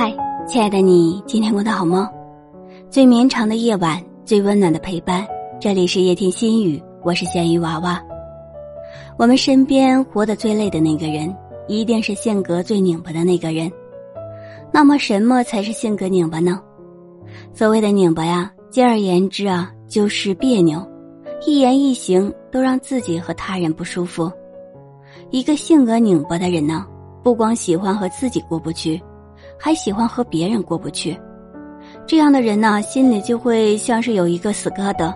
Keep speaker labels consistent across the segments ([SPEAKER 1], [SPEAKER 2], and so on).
[SPEAKER 1] 嗨亲爱的你，今天过得好吗？最绵长的夜晚，最温暖的陪伴。这里是夜听心语，我是咸鱼娃娃。我们身边活得最累的那个人，一定是性格最拧巴的那个人。那么，什么才是性格拧巴呢？所谓的拧巴呀，简而言之啊，就是别扭，一言一行都让自己和他人不舒服。一个性格拧巴的人呢，不光喜欢和自己过不去。还喜欢和别人过不去，这样的人呢，心里就会像是有一个死疙瘩，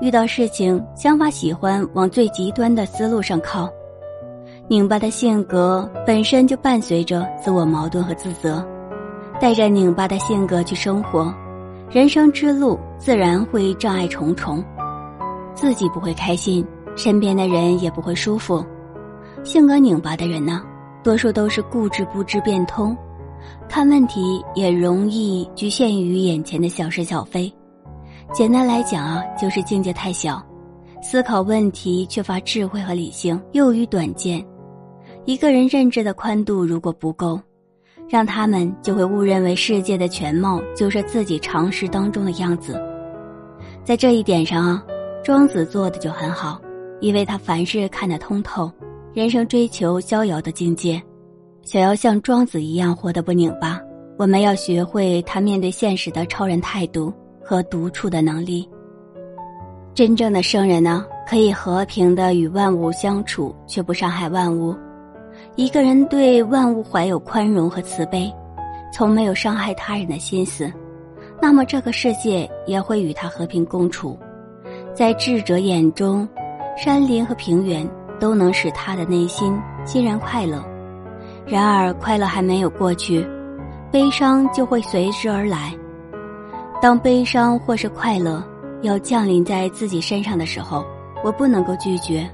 [SPEAKER 1] 遇到事情想法喜欢往最极端的思路上靠。拧巴的性格本身就伴随着自我矛盾和自责，带着拧巴的性格去生活，人生之路自然会障碍重重，自己不会开心，身边的人也不会舒服。性格拧巴的人呢，多数都是固执不知变通。看问题也容易局限于眼前的小事小非，简单来讲啊，就是境界太小，思考问题缺乏智慧和理性，又于短见。一个人认知的宽度如果不够，让他们就会误认为世界的全貌就是自己常识当中的样子。在这一点上啊，庄子做的就很好，因为他凡事看得通透，人生追求逍遥的境界。想要像庄子一样活得不拧巴，我们要学会他面对现实的超人态度和独处的能力。真正的圣人呢，可以和平的与万物相处，却不伤害万物。一个人对万物怀有宽容和慈悲，从没有伤害他人的心思，那么这个世界也会与他和平共处。在智者眼中，山林和平原都能使他的内心欣然快乐。然而，快乐还没有过去，悲伤就会随之而来。当悲伤或是快乐要降临在自己身上的时候，我不能够拒绝；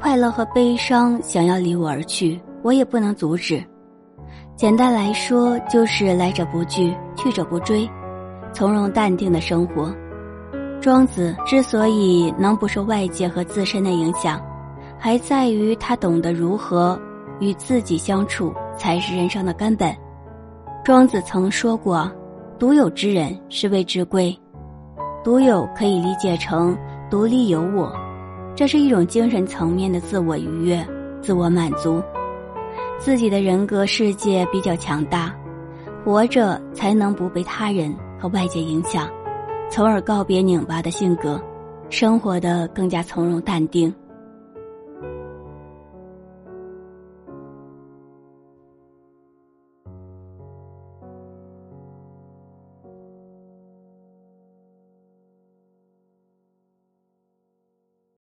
[SPEAKER 1] 快乐和悲伤想要离我而去，我也不能阻止。简单来说，就是来者不拒，去者不追，从容淡定的生活。庄子之所以能不受外界和自身的影响，还在于他懂得如何。与自己相处才是人生的根本。庄子曾说过：“独有之人是谓之贵。”独有可以理解成独立有我，这是一种精神层面的自我愉悦、自我满足。自己的人格世界比较强大，活着才能不被他人和外界影响，从而告别拧巴的性格，生活的更加从容淡定。